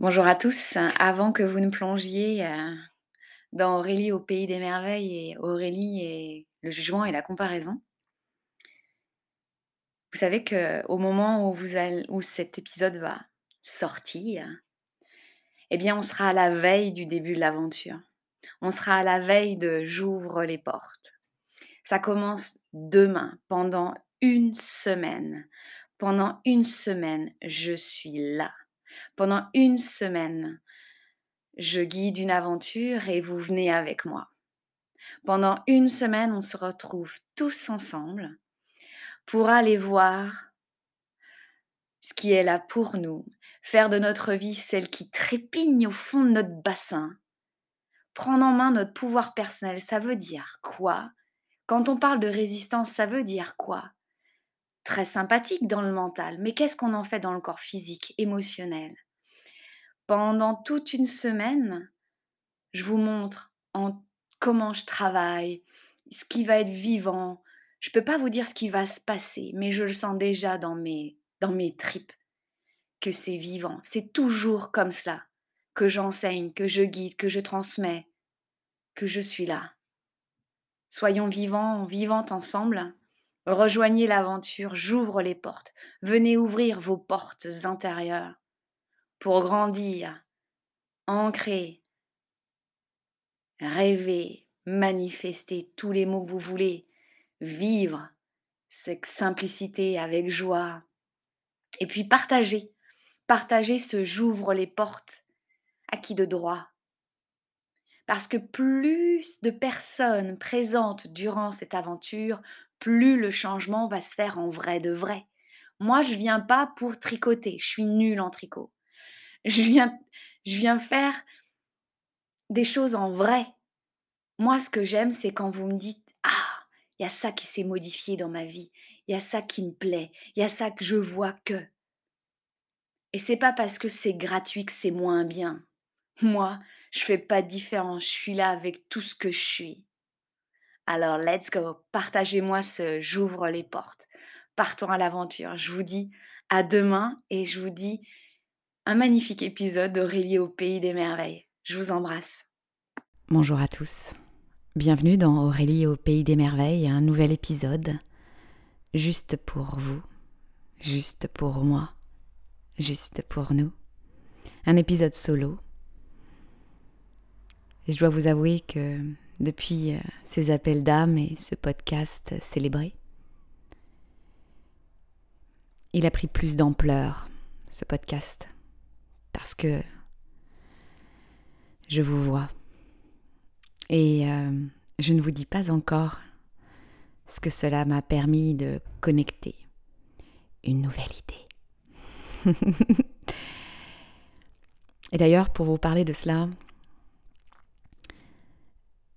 Bonjour à tous. Avant que vous ne plongiez euh, dans Aurélie au pays des merveilles et Aurélie et le jugement et la comparaison, vous savez que au moment où, où cet épisode va sortir, eh bien, on sera à la veille du début de l'aventure. On sera à la veille de j'ouvre les portes. Ça commence demain, pendant une semaine. Pendant une semaine, je suis là. Pendant une semaine, je guide une aventure et vous venez avec moi. Pendant une semaine, on se retrouve tous ensemble pour aller voir ce qui est là pour nous, faire de notre vie celle qui trépigne au fond de notre bassin, prendre en main notre pouvoir personnel. Ça veut dire quoi? Quand on parle de résistance, ça veut dire quoi? Très sympathique dans le mental, mais qu'est-ce qu'on en fait dans le corps physique, émotionnel? Pendant toute une semaine, je vous montre en comment je travaille, ce qui va être vivant. Je ne peux pas vous dire ce qui va se passer, mais je le sens déjà dans mes, dans mes tripes que c'est vivant. C'est toujours comme cela que j'enseigne, que je guide, que je transmets, que je suis là. Soyons vivants, vivantes ensemble. Rejoignez l'aventure, j'ouvre les portes. Venez ouvrir vos portes intérieures pour grandir, ancrer, rêver, manifester tous les mots que vous voulez, vivre cette simplicité avec joie, et puis partager, partager ce j'ouvre les portes à qui de droit? Parce que plus de personnes présentes durant cette aventure, plus le changement va se faire en vrai de vrai. Moi, je viens pas pour tricoter, je suis nulle en tricot je viens, je viens faire des choses en vrai. Moi, ce que j'aime, c'est quand vous me dites Ah, il y a ça qui s'est modifié dans ma vie, il y a ça qui me plaît, il y a ça que je vois que. Et c'est pas parce que c'est gratuit que c'est moins bien. Moi, je fais pas de différence, je suis là avec tout ce que je suis. Alors, let's go, partagez-moi ce j'ouvre les portes. Partons à l'aventure. Je vous dis à demain et je vous dis un magnifique épisode d'Aurélie au pays des merveilles. Je vous embrasse. Bonjour à tous. Bienvenue dans Aurélie au pays des merveilles, un nouvel épisode. Juste pour vous, juste pour moi, juste pour nous. Un épisode solo. Et je dois vous avouer que depuis euh, ces appels d'âme et ce podcast célébré, il a pris plus d'ampleur, ce podcast parce que je vous vois. Et euh, je ne vous dis pas encore ce que cela m'a permis de connecter une nouvelle idée. Et d'ailleurs, pour vous parler de cela,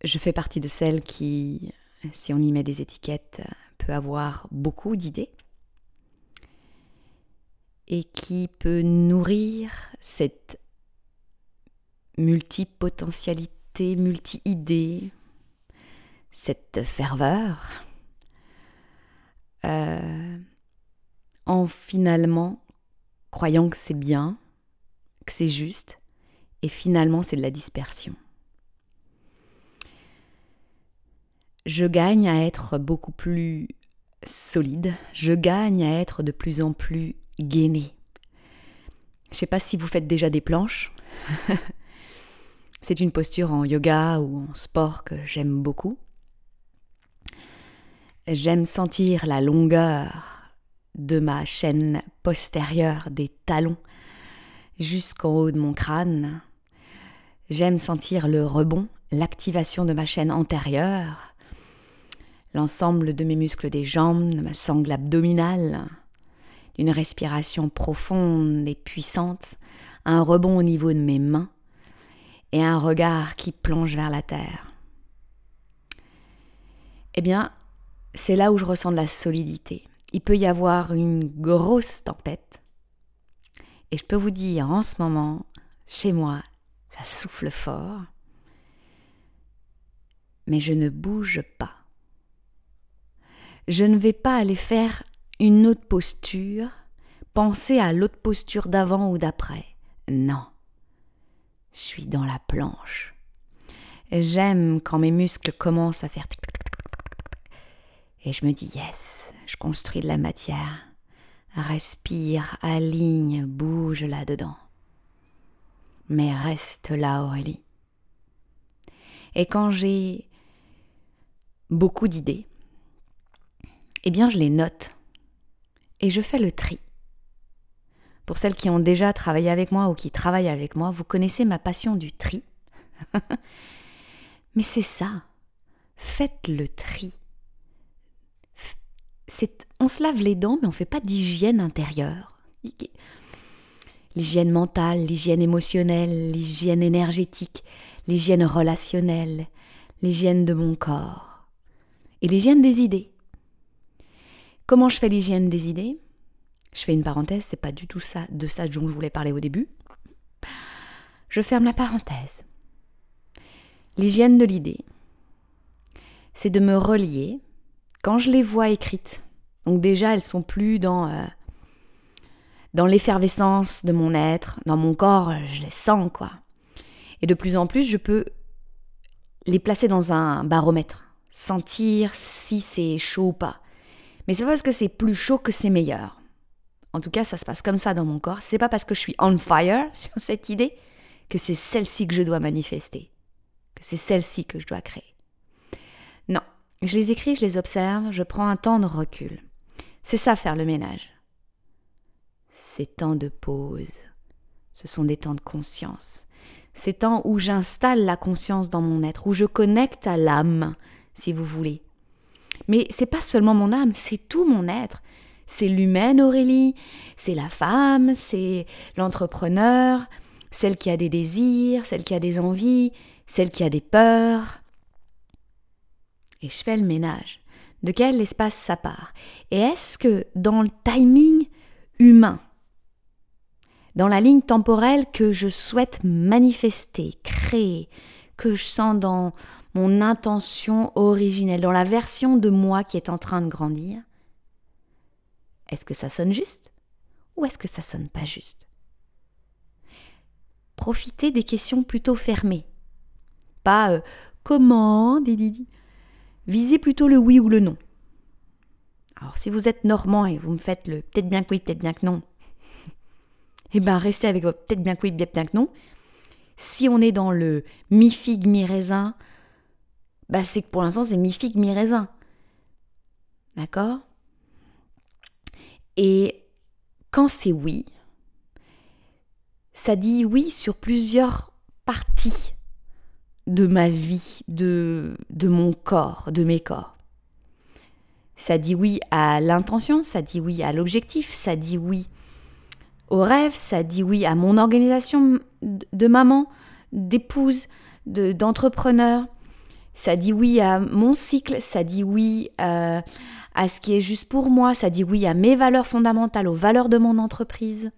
je fais partie de celles qui, si on y met des étiquettes, peut avoir beaucoup d'idées et qui peut nourrir cette multipotentialité, multi-idée, cette ferveur, euh, en finalement croyant que c'est bien, que c'est juste, et finalement c'est de la dispersion. Je gagne à être beaucoup plus solide, je gagne à être de plus en plus gainé. Je ne sais pas si vous faites déjà des planches. C'est une posture en yoga ou en sport que j'aime beaucoup. J'aime sentir la longueur de ma chaîne postérieure des talons jusqu'en haut de mon crâne. J'aime sentir le rebond, l'activation de ma chaîne antérieure, l'ensemble de mes muscles des jambes, de ma sangle abdominale, d'une respiration profonde et puissante, un rebond au niveau de mes mains et un regard qui plonge vers la terre. Eh bien, c'est là où je ressens de la solidité. Il peut y avoir une grosse tempête. Et je peux vous dire, en ce moment, chez moi, ça souffle fort. Mais je ne bouge pas. Je ne vais pas aller faire une autre posture, penser à l'autre posture d'avant ou d'après. Non, Je suis dans la planche. J'aime quand mes muscles commencent à faire et je me dis yes, je construis de la matière. Respire, aligne, bouge là-dedans. Mais reste là, Aurélie. Et quand j'ai beaucoup d'idées, eh bien je les note et je fais le tri. Pour celles qui ont déjà travaillé avec moi ou qui travaillent avec moi, vous connaissez ma passion du tri. Mais c'est ça. Faites le tri. on se lave les dents, mais on ne fait pas d'hygiène intérieure. L'hygiène mentale, l'hygiène émotionnelle, l'hygiène énergétique, l'hygiène relationnelle, l'hygiène de mon corps et l'hygiène des idées. Comment je fais l'hygiène des idées? Je fais une parenthèse, c'est pas du tout ça de ça dont je voulais parler au début. Je ferme la parenthèse. L'hygiène de l'idée, c'est de me relier quand je les vois écrites. Donc déjà, elles sont plus dans euh, dans l'effervescence de mon être, dans mon corps, je les sens quoi. Et de plus en plus, je peux les placer dans un baromètre, sentir si c'est chaud ou pas. Mais c'est pas parce que c'est plus chaud que c'est meilleur. En tout cas, ça se passe comme ça dans mon corps. C'est pas parce que je suis on fire sur cette idée que c'est celle-ci que je dois manifester, que c'est celle-ci que je dois créer. Non, je les écris, je les observe, je prends un temps de recul. C'est ça faire le ménage. Ces temps de pause, ce sont des temps de conscience. Ces temps où j'installe la conscience dans mon être, où je connecte à l'âme, si vous voulez. Mais c'est pas seulement mon âme, c'est tout mon être. C'est l'humaine Aurélie, c'est la femme, c'est l'entrepreneur, celle qui a des désirs, celle qui a des envies, celle qui a des peurs. Et je fais le ménage. De quel espace ça part? Et est-ce que dans le timing humain, dans la ligne temporelle que je souhaite manifester, créer, que je sens dans mon intention originelle, dans la version de moi qui est en train de grandir, est-ce que ça sonne juste ou est-ce que ça sonne pas juste? Profitez des questions plutôt fermées. Pas euh, comment, Visez plutôt le oui ou le non. Alors si vous êtes normand et vous me faites le peut-être bien que oui, peut-être bien que non, eh bien restez avec votre peut-être bien que oui, bien que non. Si on est dans le mi-figue, mi-raisin, bah c'est que pour l'instant c'est mi-figue, mi-raisin. D'accord? Et quand c'est oui, ça dit oui sur plusieurs parties de ma vie, de, de mon corps, de mes corps. Ça dit oui à l'intention, ça dit oui à l'objectif, ça dit oui au rêve, ça dit oui à mon organisation de maman, d'épouse, d'entrepreneur, ça dit oui à mon cycle, ça dit oui à, euh, à ce qui est juste pour moi, ça dit oui à mes valeurs fondamentales, aux valeurs de mon entreprise.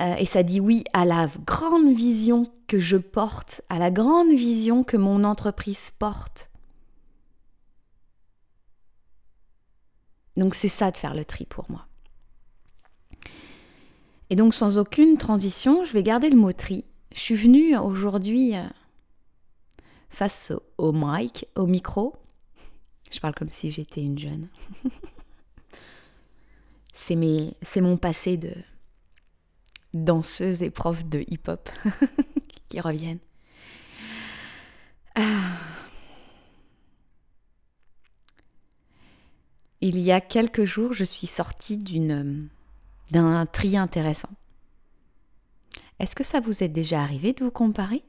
Euh, et ça dit oui à la grande vision que je porte, à la grande vision que mon entreprise porte. Donc c'est ça de faire le tri pour moi. Et donc sans aucune transition, je vais garder le mot tri. Je suis venue aujourd'hui euh, face au mic, au micro. Je parle comme si j'étais une jeune. c'est mon passé de danseuse et prof de hip-hop qui reviennent. Ah. Il y a quelques jours, je suis sortie d'une d'un tri intéressant. Est-ce que ça vous est déjà arrivé de vous comparer?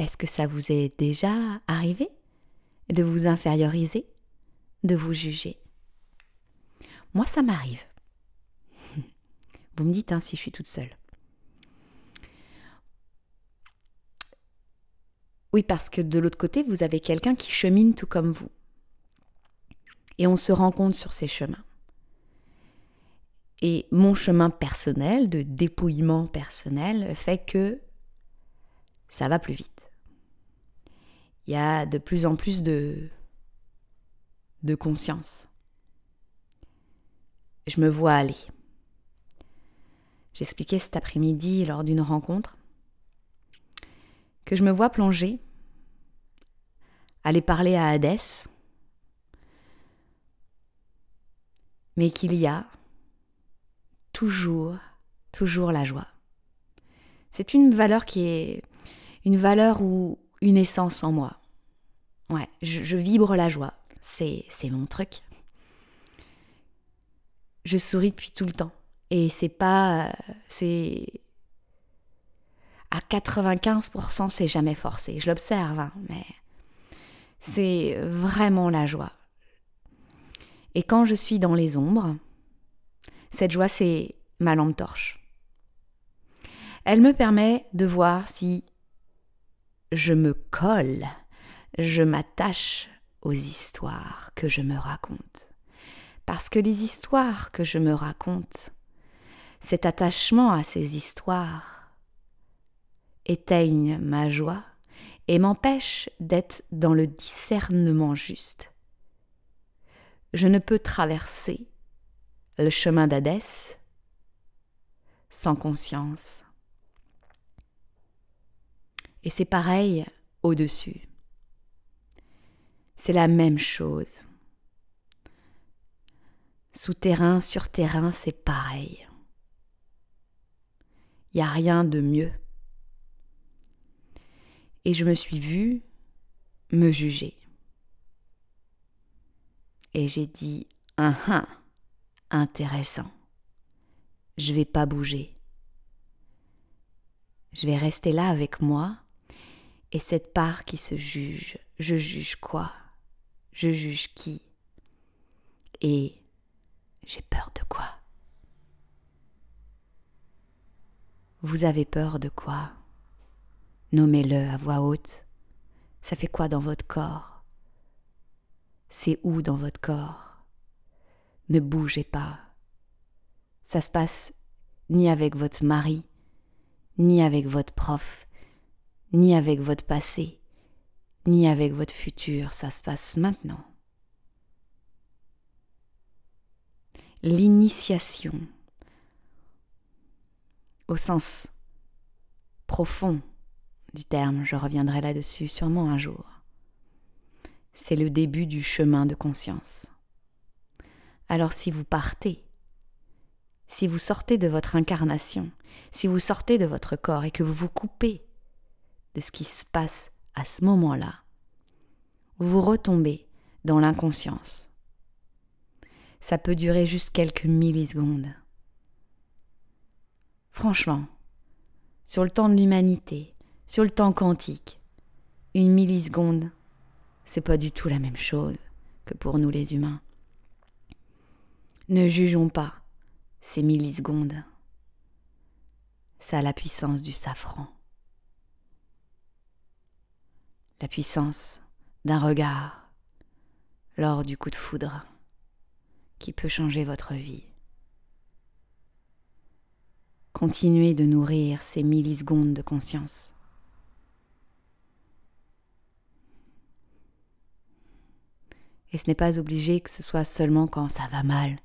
Est-ce que ça vous est déjà arrivé de vous inférioriser, de vous juger? Moi, ça m'arrive. Vous me dites hein, si je suis toute seule. Oui, parce que de l'autre côté, vous avez quelqu'un qui chemine tout comme vous. Et on se rend compte sur ces chemins. Et mon chemin personnel, de dépouillement personnel, fait que ça va plus vite il y a de plus en plus de, de conscience. Je me vois aller. J'expliquais cet après-midi lors d'une rencontre que je me vois plonger, aller parler à Hadès, mais qu'il y a toujours, toujours la joie. C'est une valeur qui est une valeur ou une essence en moi. Ouais, je, vibre la joie. C'est, mon truc. Je souris depuis tout le temps. Et c'est pas. C'est. À 95%, c'est jamais forcé. Je l'observe, hein, mais c'est vraiment la joie. Et quand je suis dans les ombres, cette joie, c'est ma lampe torche. Elle me permet de voir si je me colle, je m'attache aux histoires que je me raconte. Parce que les histoires que je me raconte, cet attachement à ces histoires, éteignent ma joie et m'empêchent d'être dans le discernement juste. Je ne peux traverser le chemin d'Hadès sans conscience. Et c'est pareil au-dessus. C'est la même chose. Souterrain, sur terrain, c'est pareil. Il n'y a rien de mieux. Et je me suis vue me juger. Et j'ai dit, un hein, intéressant. Je vais pas bouger. Je vais rester là avec moi et cette part qui se juge. Je juge quoi? Je juge qui? Et j'ai peur de quoi? Vous avez peur de quoi? Nommez-le à voix haute. Ça fait quoi dans votre corps? C'est où dans votre corps? Ne bougez pas. Ça se passe ni avec votre mari, ni avec votre prof, ni avec votre passé, ni avec votre futur, ça se passe maintenant. L'initiation, au sens profond du terme, je reviendrai là-dessus sûrement un jour, c'est le début du chemin de conscience. Alors si vous partez, si vous sortez de votre incarnation, si vous sortez de votre corps et que vous vous coupez de ce qui se passe à ce moment-là, vous retombez dans l'inconscience. Ça peut durer juste quelques millisecondes. Franchement, sur le temps de l'humanité, sur le temps quantique, une milliseconde, c'est pas du tout la même chose que pour nous les humains. Ne jugeons pas ces millisecondes. Ça a la puissance du safran la puissance d'un regard lors du coup de foudre qui peut changer votre vie. Continuez de nourrir ces millisecondes de conscience. Et ce n'est pas obligé que ce soit seulement quand ça va mal,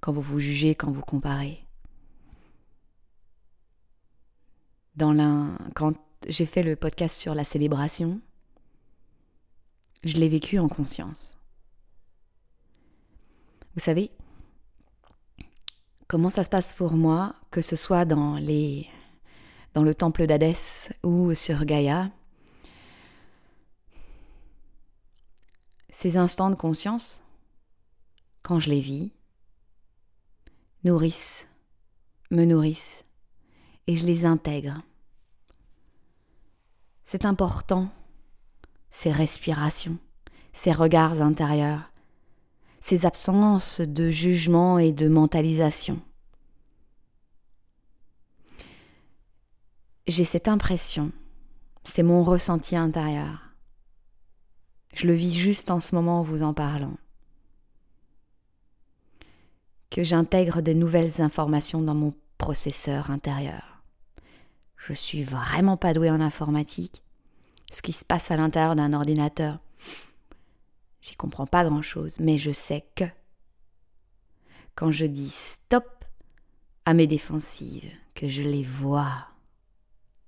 quand vous vous jugez, quand vous comparez. Dans l'un, quand j'ai fait le podcast sur la célébration, je l'ai vécu en conscience. Vous savez, comment ça se passe pour moi, que ce soit dans, les, dans le temple d'Hadès ou sur Gaïa? Ces instants de conscience, quand je les vis, nourrissent, me nourrissent, et je les intègre c'est important, ces respirations, ces regards intérieurs, ces absences de jugement et de mentalisation. J'ai cette impression, c'est mon ressenti intérieur. Je le vis juste en ce moment en vous en parlant. Que j'intègre de nouvelles informations dans mon processeur intérieur. Je suis vraiment pas douée en informatique. Ce qui se passe à l'intérieur d'un ordinateur, j'y comprends pas grand chose, mais je sais que quand je dis stop, à mes défensives, que je les vois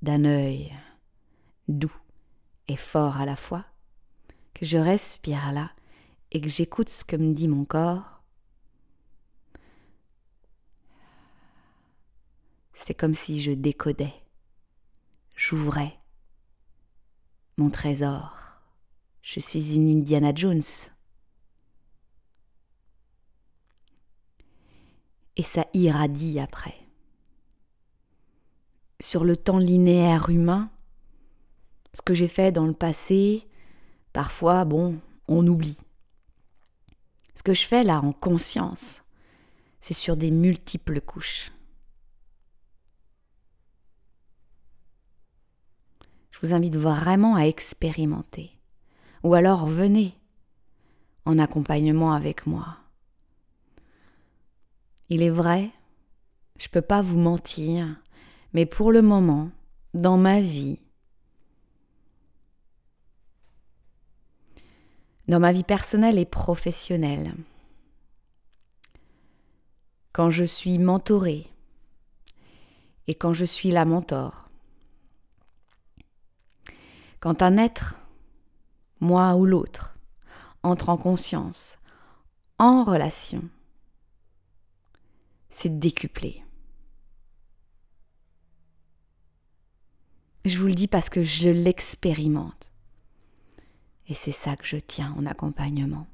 d'un œil doux et fort à la fois, que je respire là et que j'écoute ce que me dit mon corps, c'est comme si je décodais, j'ouvrais mon trésor. Je suis une Indiana Jones. Et ça irradie après. Sur le temps linéaire humain, ce que j'ai fait dans le passé, parfois, bon, on oublie. Ce que je fais là en conscience, c'est sur des multiples couches. Je invite vraiment à expérimenter. Ou alors venez en accompagnement avec moi. Il est vrai, je peux pas vous mentir, mais pour le moment, dans ma vie, dans ma vie personnelle et professionnelle, quand je suis mentorée et quand je suis la mentor, quand un être moi ou l'autre, entre en conscience, en relation, c'est décuplé. Je vous le dis parce que je l'expérimente. Et c'est ça que je tiens en accompagnement.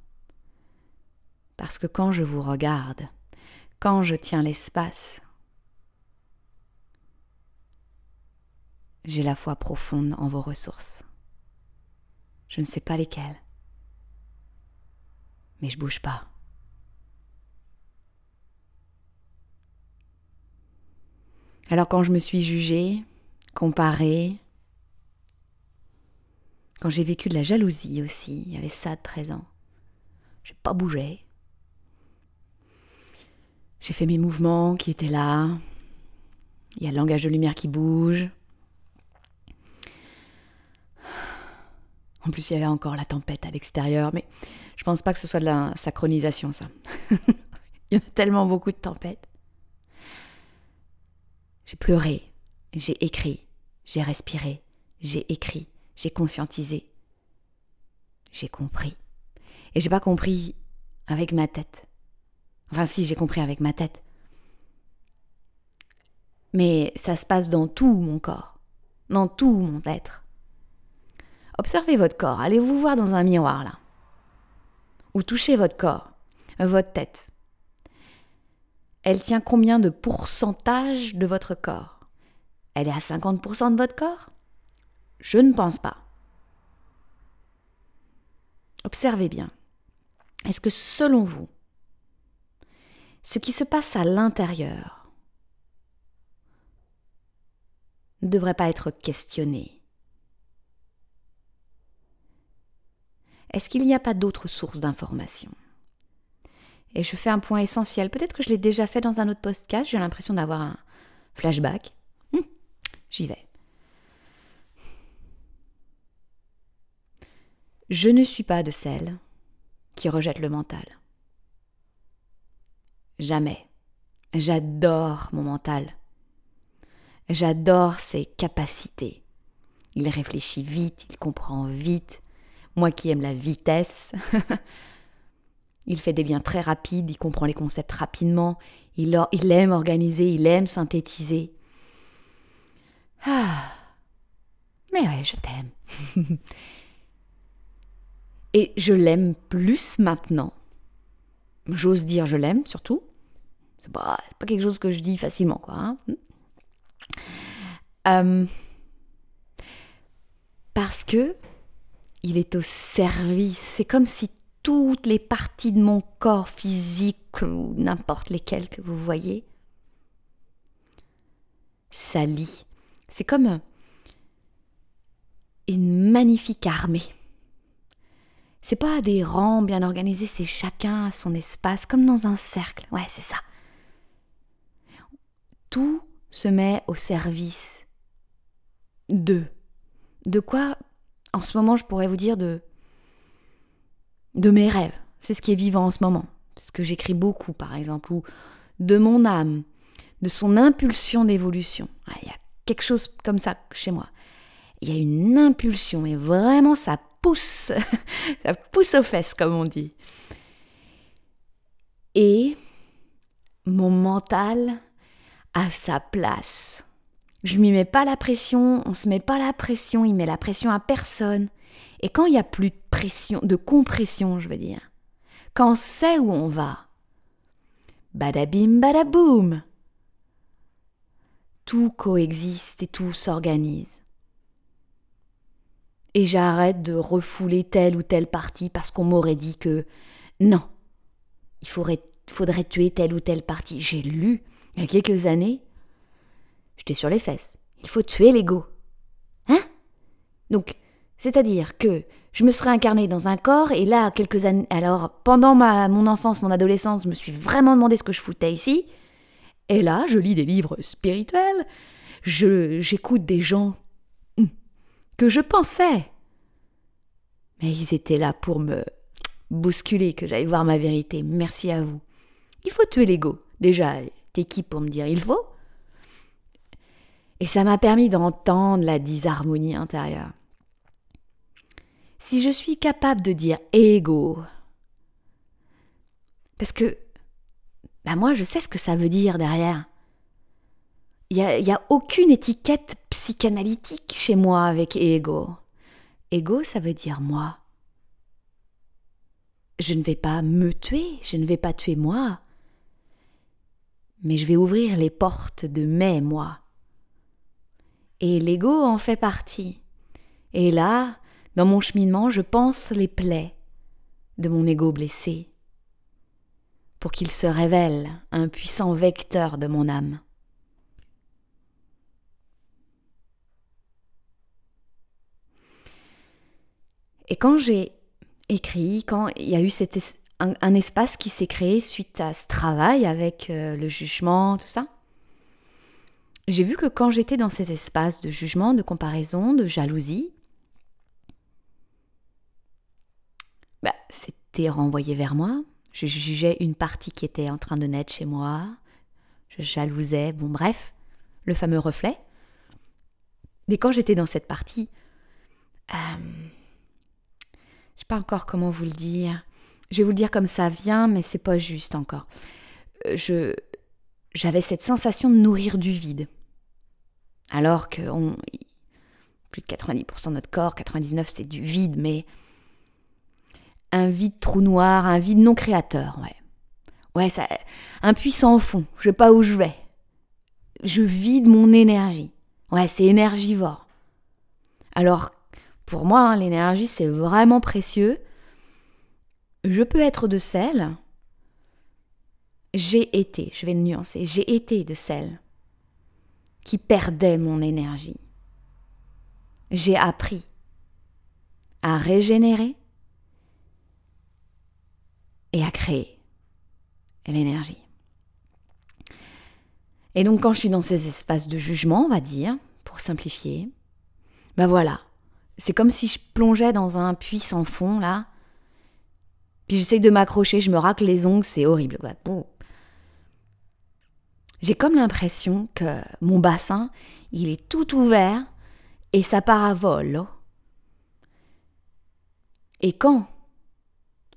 Parce que quand je vous regarde, quand je tiens l'espace, j'ai la foi profonde en vos ressources. Je ne sais pas lesquelles. Mais je bouge pas. Alors quand je me suis jugée, comparée, quand j'ai vécu de la jalousie aussi, il y avait ça de présent. J'ai pas bougé. J'ai fait mes mouvements qui étaient là. Il y a le langage de lumière qui bouge. En plus, il y avait encore la tempête à l'extérieur, mais je pense pas que ce soit de la synchronisation, ça. il y a tellement beaucoup de tempêtes. J'ai pleuré, j'ai écrit, j'ai respiré, j'ai écrit, j'ai conscientisé, j'ai compris. Et j'ai pas compris avec ma tête. Enfin, si, j'ai compris avec ma tête. Mais ça se passe dans tout mon corps, dans tout mon être. Observez votre corps, allez vous voir dans un miroir là. Ou touchez votre corps, votre tête. Elle tient combien de pourcentage de votre corps? Elle est à 50% de votre corps? Je ne pense pas. Observez bien. Est-ce que selon vous, ce qui se passe à l'intérieur ne devrait pas être questionné? Est-ce qu'il n'y a pas d'autres sources d'informations? Et je fais un point essentiel. Peut-être que je l'ai déjà fait dans un autre podcast. J'ai l'impression d'avoir un flashback. Hum, j'y vais. Je ne suis pas de celle qui rejette le mental. Jamais. J'adore mon mental. J'adore ses capacités. Il réfléchit vite, il comprend vite, moi qui aime la vitesse. il fait des liens très rapides, il comprend les concepts rapidement, il, aime organiser, il aime synthétiser. Ah, mais ouais, je t'aime. Et je l'aime plus maintenant. J'ose dire je l'aime surtout. C'est pas, pas, quelque chose que je dis facilement, quoi. Hein. Euh, parce que il est au service. C'est comme si toutes les parties de mon corps physique, ou n'importe lesquelles que vous voyez, s'allient. C'est comme une magnifique armée. C'est pas des rangs bien organisés, c'est chacun à son espace, comme dans un cercle. Ouais, c'est ça. Tout se met au service d'eux. De quoi en ce moment, je pourrais vous dire de, de mes rêves. C'est ce qui est vivant en ce moment. C'est ce que j'écris beaucoup, par exemple, ou de mon âme, de son impulsion d'évolution. Il y a quelque chose comme ça chez moi. Il y a une impulsion et vraiment ça pousse, ça pousse aux fesses comme on dit. Et mon mental a sa place. Je lui mets pas la pression, on se met pas la pression, il met la pression à personne. Et quand il y a plus de pression, de compression, je veux dire, quand on sait où on va, badabim badaboum, tout coexiste et tout s'organise. Et j'arrête de refouler telle ou telle partie parce qu'on m'aurait dit que non, il faudrait tuer telle ou telle partie. J'ai lu il y a quelques années, j'étais sur les fesses. Il faut tuer l'ego. Hein? Donc, c'est-à-dire que je me serais incarnée dans un corps et là, quelques années. Alors, pendant ma, mon enfance, mon adolescence, je me suis vraiment demandé ce que je foutais ici. Et là, je lis des livres spirituels, j'écoute des gens hum, que je pensais. Mais ils étaient là pour me bousculer, que j'aille voir ma vérité. Merci à vous. Il faut tuer l'ego. Déjà, t'es qui pour me dire il faut? Et ça m'a permis d'entendre la disharmonie intérieure. Si je suis capable de dire ego, parce que bah moi je sais ce que ça veut dire derrière. Il n'y a, a aucune étiquette psychanalytique chez moi avec ego. Ego, ça veut dire moi. Je ne vais pas me tuer, je ne vais pas tuer moi, mais je vais ouvrir les portes de mes moi. Et l'ego en fait partie. Et là, dans mon cheminement, je pense les plaies de mon ego blessé pour qu'il se révèle un puissant vecteur de mon âme. Et quand j'ai écrit, quand il y a eu un, espace qui s'est créé suite à ce travail avec euh, le jugement, tout ça, j'ai vu que quand j'étais dans cet espace de jugement, de comparaison, de jalousie, bah, c'était renvoyé vers moi, je jugeais une partie qui était en train de naître chez moi. Je jalousais, bon bref, le fameux reflet. Mais quand j'étais dans cette partie, euh, je sais pas encore comment vous le dire. Je vais vous le dire comme ça vient, mais c'est pas juste encore. Euh, je j'avais cette sensation de nourrir du vide. Alors que on, plus de 90% de notre corps, 99% c'est du vide, mais un vide trou noir, un vide non créateur, ouais. Ouais, ça, un puissant fond, je sais pas où je vais. Je vide mon énergie. Ouais, c'est énergivore. Alors, pour moi, hein, l'énergie, c'est vraiment précieux. Je peux être de celle. J'ai été, je vais le nuancer, j'ai été de celle qui perdait mon énergie. J'ai appris à régénérer, et à créer l'énergie. Et donc quand je suis dans ces espaces de jugement, on va dire, pour simplifier, ben voilà, c'est comme si je plongeais dans un puits sans fond, là, puis j'essaye de m'accrocher, je me racle les ongles, c'est horrible. J'ai comme l'impression que mon bassin, il est tout ouvert et ça parabole. Et quand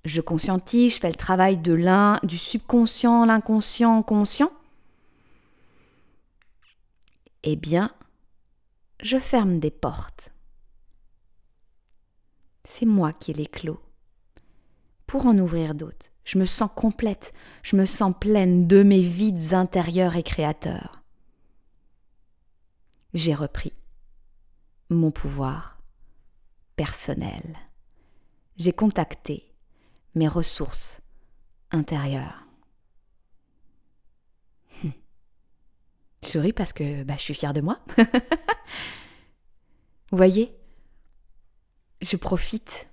je conscientise, je fais le travail de l'un, du subconscient, l'inconscient, conscient, eh bien, je ferme des portes. C'est moi qui les clos. Pour en ouvrir d'autres, je me sens complète, je me sens pleine de mes vides intérieurs et créateurs. J'ai repris mon pouvoir personnel. J'ai contacté mes ressources intérieures. Hum. Je souris parce que bah, je suis fière de moi. Vous voyez, je profite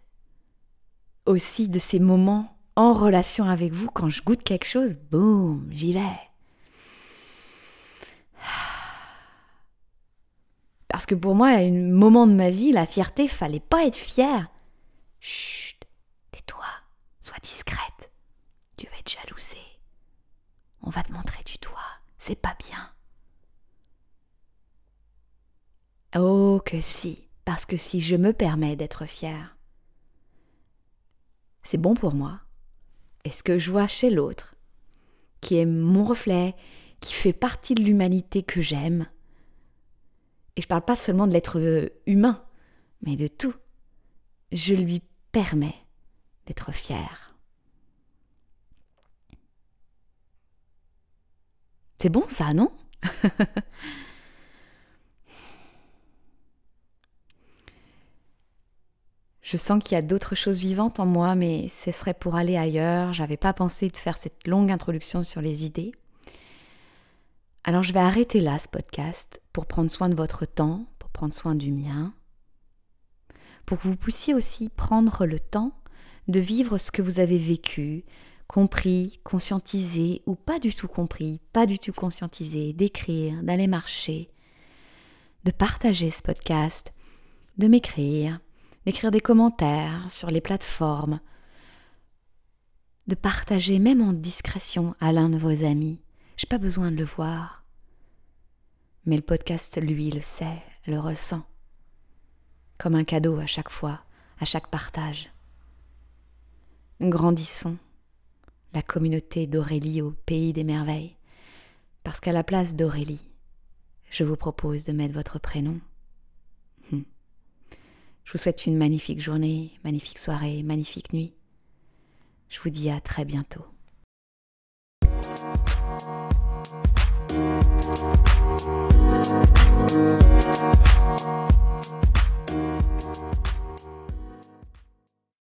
aussi de ces moments en relation avec vous quand je goûte quelque chose, boum, j'y vais. Parce que pour moi, à un moment de ma vie, la fierté, fallait pas être fière. Chut, tais-toi. Sois discrète. Tu vas être jalousée. On va te montrer du doigt. c'est pas bien. Oh que si, parce que si je me permets d'être fière, c'est bon pour moi. Et ce que je vois chez l'autre, qui est mon reflet, qui fait partie de l'humanité que j'aime, et je parle pas seulement de l'être humain, mais de tout, je lui permets d'être fier. C'est bon ça, non? Je sens qu'il y a d'autres choses vivantes en moi, mais ce serait pour aller ailleurs. J'avais pas pensé de faire cette longue introduction sur les idées. Alors je vais arrêter là ce podcast pour prendre soin de votre temps, pour prendre soin du mien, pour que vous puissiez aussi prendre le temps de vivre ce que vous avez vécu, compris, conscientisé ou pas du tout compris, pas du tout conscientisé, d'écrire, d'aller marcher, de partager ce podcast, de m'écrire, d'écrire des commentaires sur les plateformes, de partager même en discrétion à l'un de vos amis. J'ai pas besoin de le voir. Mais le podcast, lui, le sait, le ressent. Comme un cadeau à chaque fois, à chaque partage. Grandissons la communauté d'Aurélie au pays des merveilles, parce qu'à la place d'Aurélie, je vous propose de mettre votre prénom. Je vous souhaite une magnifique journée, magnifique soirée, magnifique nuit. Je vous dis à très bientôt.